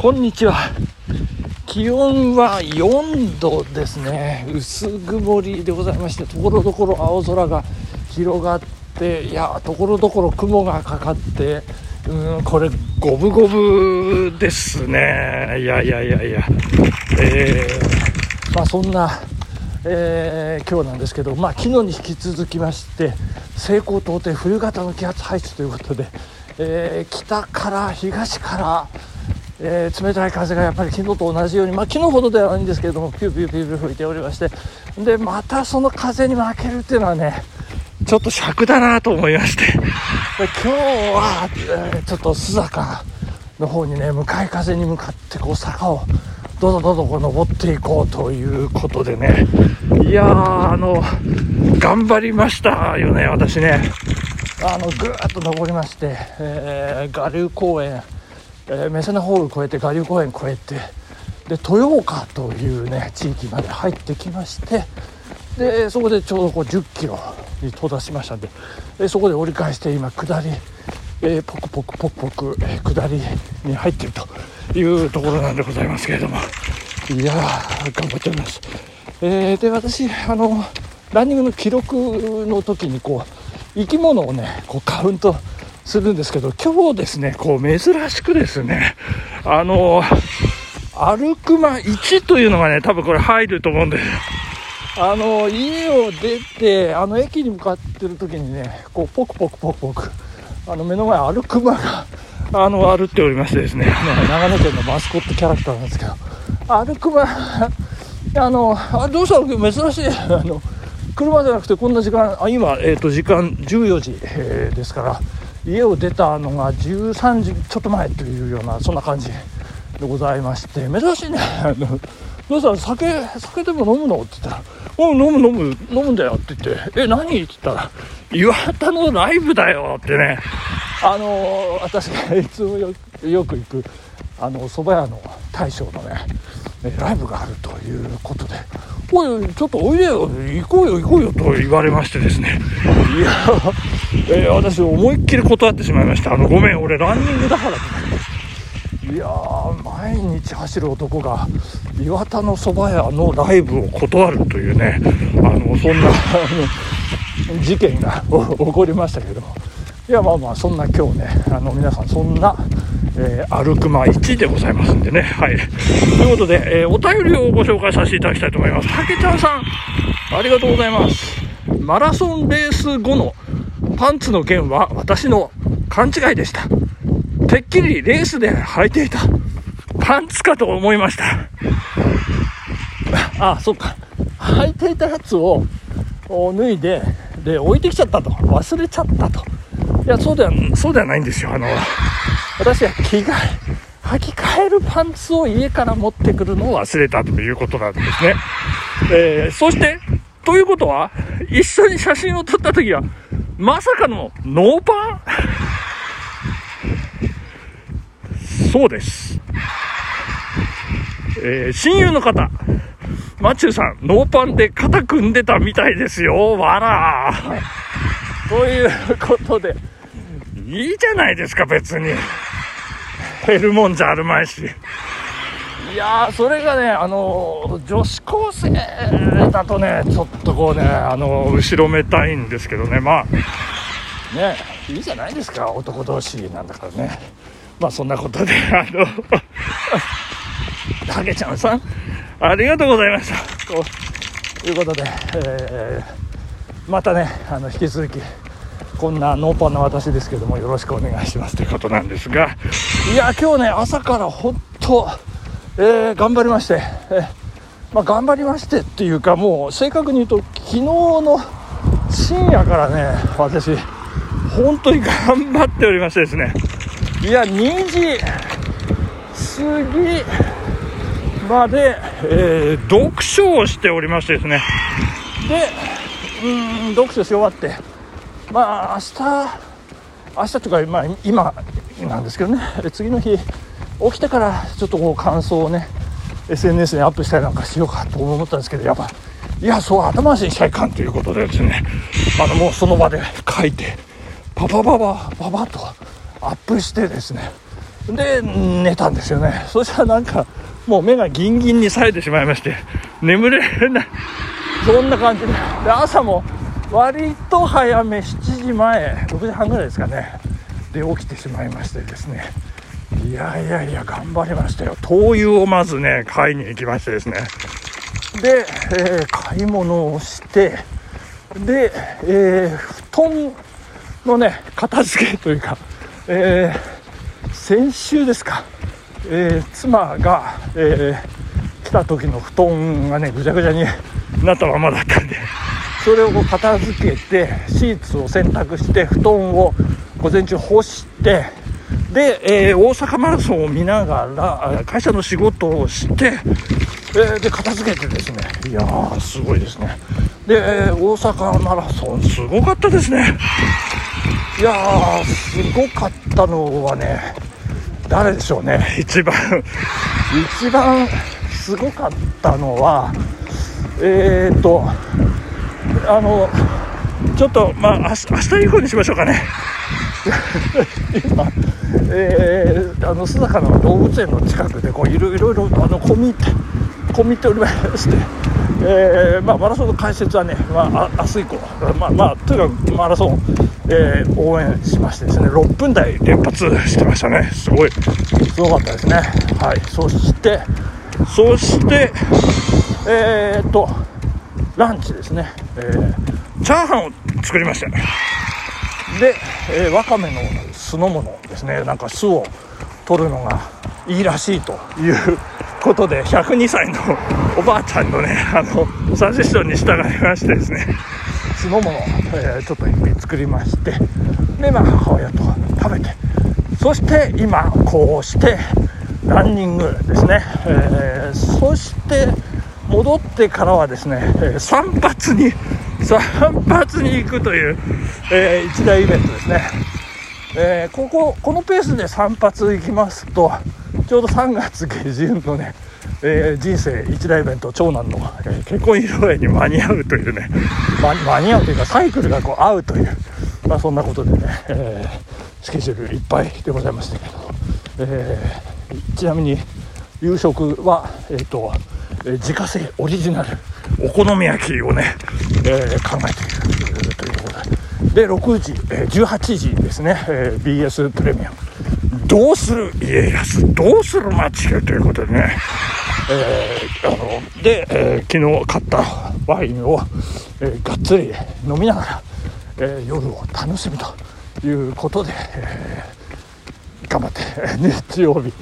こんにちは。気温は4度ですね。薄曇りでございまして、ところどころ青空が広がって、いや、ところどころ雲がかかって、うん、これ、五分五分ですね。いやいやいやいや。えー、まあそんな、えー、今日なんですけど、まあ昨日に引き続きまして、西高東低冬型の気圧配置ということで、えー、北から東から、えー、冷たい風がやっぱり昨日と同じように、まあ、昨日ほどではないんですけれどもピューピューピューピュー吹いておりましてでまたその風に負けるっていうのはねちょっと癪だなと思いまして。で今日は、えー、ちょっと須坂の方にね向かい風に向かってこう坂をどんどんどんどんこう登っていこうということでね。いやーあの頑張りましたよね私ね。あのぐーっと登りまして、えー、我流公園えー、メセナホール越えて我流公園越えてで豊岡というね地域まで入ってきましてでそこでちょうどこう10キロに到達しましたんででそこで折り返して今下り、えー、ポクポクポクポク、えー、下りに入っているというところなんでございますけれども。いやー頑張っております、えー、で私あのランニングの記録の時にこう生き物をねこうカウントするんですけど、今日ですね、こう珍しくですね、あの、歩くま1というのがね、多分これ入ると思うんです。あの、家を出て、あの駅に向かってる時にね、こう、ポクポクポクポク、あの、目の前歩くまが、あの、歩っておりましてですね、長野県のマスコットキャラクターなんですけど、歩くま、あの、あどうしたの？珍しい、あの、車じゃなくてこんな時間、あ今、えっ、ー、と、時間14時、えー、ですから、家を出たのが13時ちょっと前というようなそんな感じでございまして珍しいね。どうしたら酒酒でも飲むの？って言ったら「お飲む飲む飲むんだよ」って言って「え何?」って言ったら「岩田のライブだよ」ってね。あのー、私がいつもよく行くあの蕎麦屋の大将のねライブがあるということで「おいちょっとおいでよ行こうよ行こうよ」と言われましてですね。いや、えー、私思いっきり断ってしまいました。あのごめん俺ランニングだからって。いや毎日走る男が岩田の蕎麦屋のライブを断るというねあのそんな事件が起こりましたけどいやまあまあそんな今日ねあの皆さんそんなえー、歩くま1でございますんでね。はい。ということで、えー、お便りをご紹介させていただきたいと思います。たけちゃんさん、ありがとうございます。マラソンレース後のパンツの件は私の勘違いでした。てっきりレースで履いていたパンツかと思いました。あ、あ、そっか。履いていたやつを脱いで、で、置いてきちゃったと。忘れちゃったと。いや、そうでは、そうではないんですよ。あの、私は着替え、履き替えるパンツを家から持ってくるのを忘れたということなんですね。えー、そして、ということは、一緒に写真を撮った時は、まさかのノーパンそうです。えー、親友の方、マチューさん、ノーパンで肩組んでたみたいですよ。わらということで、いいじゃないですか、別に。減るもんじゃあるまいし。いやー、それがね、あの女子高生だとね、ちょっとこうね、あの後ろめたいんですけどね、まあ、ね、いいじゃないですか、男同士なんだからね。まあ、そんなことで、あの、ハゲちゃんさん、ありがとうございました。ということで、えー、またね、あの、引き続き、こんなノーパンな私ですけどもよろしくお願いしますということなんですが。いや今日ね朝から本当、えー、頑張りまして、えー、まあ、頑張りましてっていうかもう正確に言うと昨日の深夜からね私本当に頑張っておりましてですね。いや2時過ぎまで、えー、読書をしておりましてですね。でうん読書し終わってまあ明日明日というか、まあ、今なんですけどね。次の日起きてからちょっとこう感想をね SNS にアップしたりなんかしようかと思ったんですけどやっぱいやそう後回しにしちゃいかんということでですね。あのもうその場で書いてパパパパパパとアップしてですね。で寝たんですよね。そしたらなんかもう目がギンギンに冴えてしまいまして眠れない。そんな感じで。で朝も割と早め7時前6時半ぐらいですかねで起きてしまいましてですね。いやいやいや頑張りましたよ。灯油をまずね買いに行きましてですね。で、えー、買い物をしてで、えー、布団のね片付けというか、えー、先週ですか、え妻が、え来た時の布団がねぐちゃぐちゃになったままだったんで。それをこう片付けてシーツを洗濯して布団を午前中干してで、えー、大阪マラソンを見ながら会社の仕事をして、えー、で片付けてですね。いやーすごいですね。で、えー、大阪マラソンすごかったですね。いやーすごかったのはね誰でしょうね。一番一番すごかったのはえー、っとあのちょっとまあ明日明日以降にしましょうかね。今、えー、あの須坂の動物園の近くでこういろいろあの込み入って込み入っておりまして、えーまあ、マラソンの解説はね、まあ、明日以降、まあまあ、とにかくマラソン、えー、応援しましてですね6分台連発してましたね。すごい。すごかったですね。はい。そしてそしてえー、っとランチですね、えー、チャーハンを作りました。で、えー、わかめの酢の物ですね。なんか酢を取るのがいいらしいということで102歳のおばあちゃんのねあのサジェスションに従いましてですね。酢の物、えー、ちょっと一品作りましてでまあ母親と食べて。そして今こうしてランニングですね、えー、そして戻ってからはですね、散髪に散髪に行くという、えー、一大イベントですね、えー、こここのペースで散髪行きますとちょうど3月下旬のね、えー、人生一大イベント長男の、え結婚披露宴に間に合うというね、ま、間に合うというかサイクルがこう合うという、まあ、そんなことでね、えスケジュールいっぱいでございましたけど、えちなみに夕食はえっ、とえ自家製オリジナルお好み焼きをね、えー、考えているということで。で6時、えー、18時ですね、えー、BS プレミアム。どうする家康？どうする町家？ということでね、え、あので、え昨日買ったワインを、えがっつり飲みながら、え夜を楽しむということで、え頑張って日曜日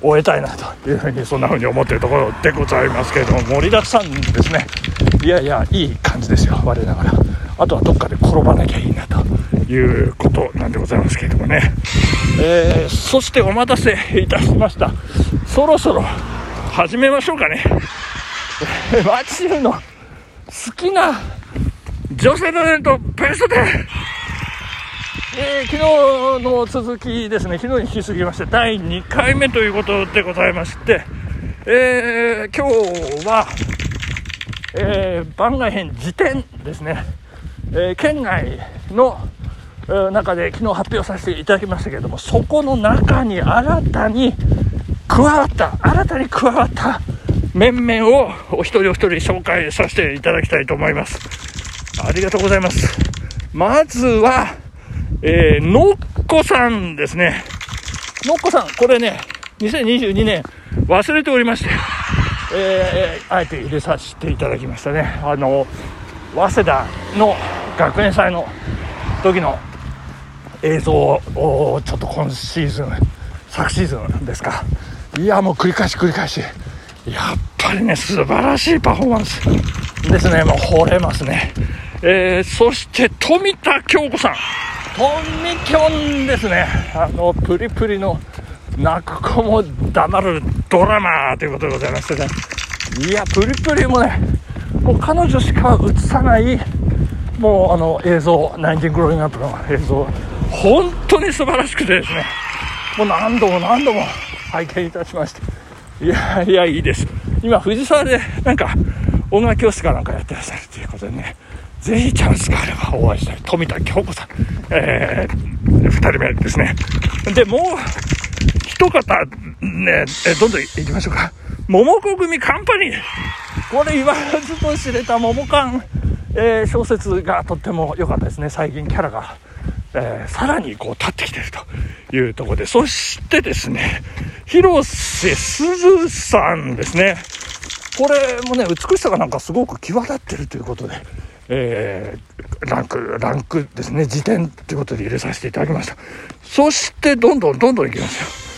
終えたいなというふうにそんなふうに思っているところでございますけれども盛りだくさんですね。いやいやいい感じですよ。我ながら。あとはどっかで転ばなきゃいいなということなんでございますけれどもね、えー、そしてお待たせいたしました。そろそろ始めましょうかね。マチルの好きな女性タレントベスト10えー、昨日の続きですね、昨日に引き続きまして、第2回目ということでございまして、えー、今日は、えー、番外編辞典ですね、え、県外の、中で昨日発表させていただきましたけれども、そこの中に新たに加わった、新たに加わった面々をお一人お一人紹介させていただきたいと思います。ありがとうございます。まずは、えー、のっこさんですね。のっこさん、これね、2022年忘れておりまして、えー、あえて入れさせていただきましたね。あの、早稲田の学園祭の時の映像をちょっと今シーズン、昨シーズンですか。いや、もう繰り返し繰り返し。やっぱりね、素晴らしいパフォーマンスですね。もう惚れますね。えー、そして富田京子さん。トミキョンですね。あの、プリプリの泣く子も黙るドラマということでございましてね。いや、プリプリもね、もう彼女しか映さない、もうあの映像、ナインティングローイングアップの映像、本当に素晴らしくてですね、もう何度も何度も拝見いたしまして、いやいや、いいです。今、藤沢でなんか音楽教室かなんかやってらっしゃるということでね、ぜひチャンスがあればお会いしたい。富田京子さん。えー、二人目ですね。で、もう一方、ね、えどんどん行きましょうか。桃子組カンパニー。これ言わずと知れた桃缶、えー、小説がとっても良かったですね。最近キャラが、えー、さらにこう立ってきてるというところで。そしてですね、広瀬すずさんですね。これもね、美しさがなんかすごく際立ってるということで、えー、ランク、ランクですね、辞典ということで入れさせていただきました。そして、どんどんどんどんいきますよ。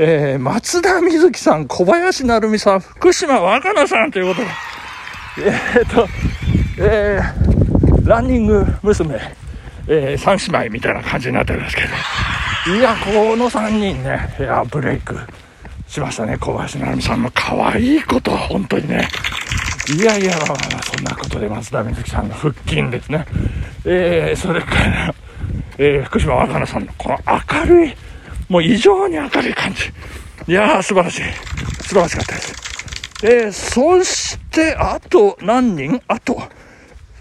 えー、松田瑞生さん、小林成美さん、福島若菜さんということで、えー、っと、えー、ランニング娘、えー、三姉妹みたいな感じになってるんですけど、いや、この3人ね、いや、ブレイクしましたね、小林成美さんの可愛いこと本当にね、いやいや、まあまあ、そんなことで松田瑞生さんの腹筋ですね。えー、それから、えー、福島若菜さんのこの明るい、もう異常に明るい感じ。いやー、素晴らしい。素晴らしかったです。えー、そして、あと何人？あと、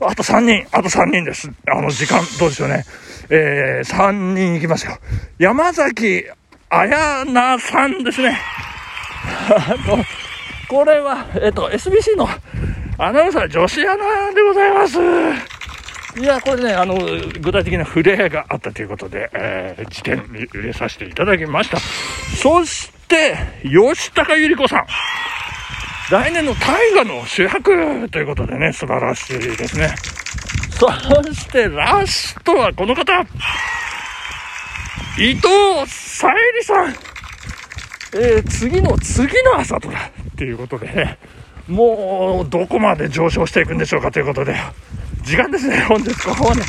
あと3人、あと3人です。あの、時間、どうでしょうね。えー、3人行きますよ。山崎彩菜さんですね。あの、これは、えっと、SBC のアナウンサー女子アナでございます。いや、これね、あの、具体的な触れがあったということで、えー、辞典に入れさせていただきました。そして、吉高由里子さん。来年の大河の主役ということでね、素晴らしいですね。そしてラストはこの方伊藤沙莉さんえー、次の次の朝ドラっていうことで、もうどこまで上昇していくんでしょうかということで、時間ですね、本日ここまで。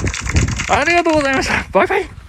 ありがとうございました。バイバイ。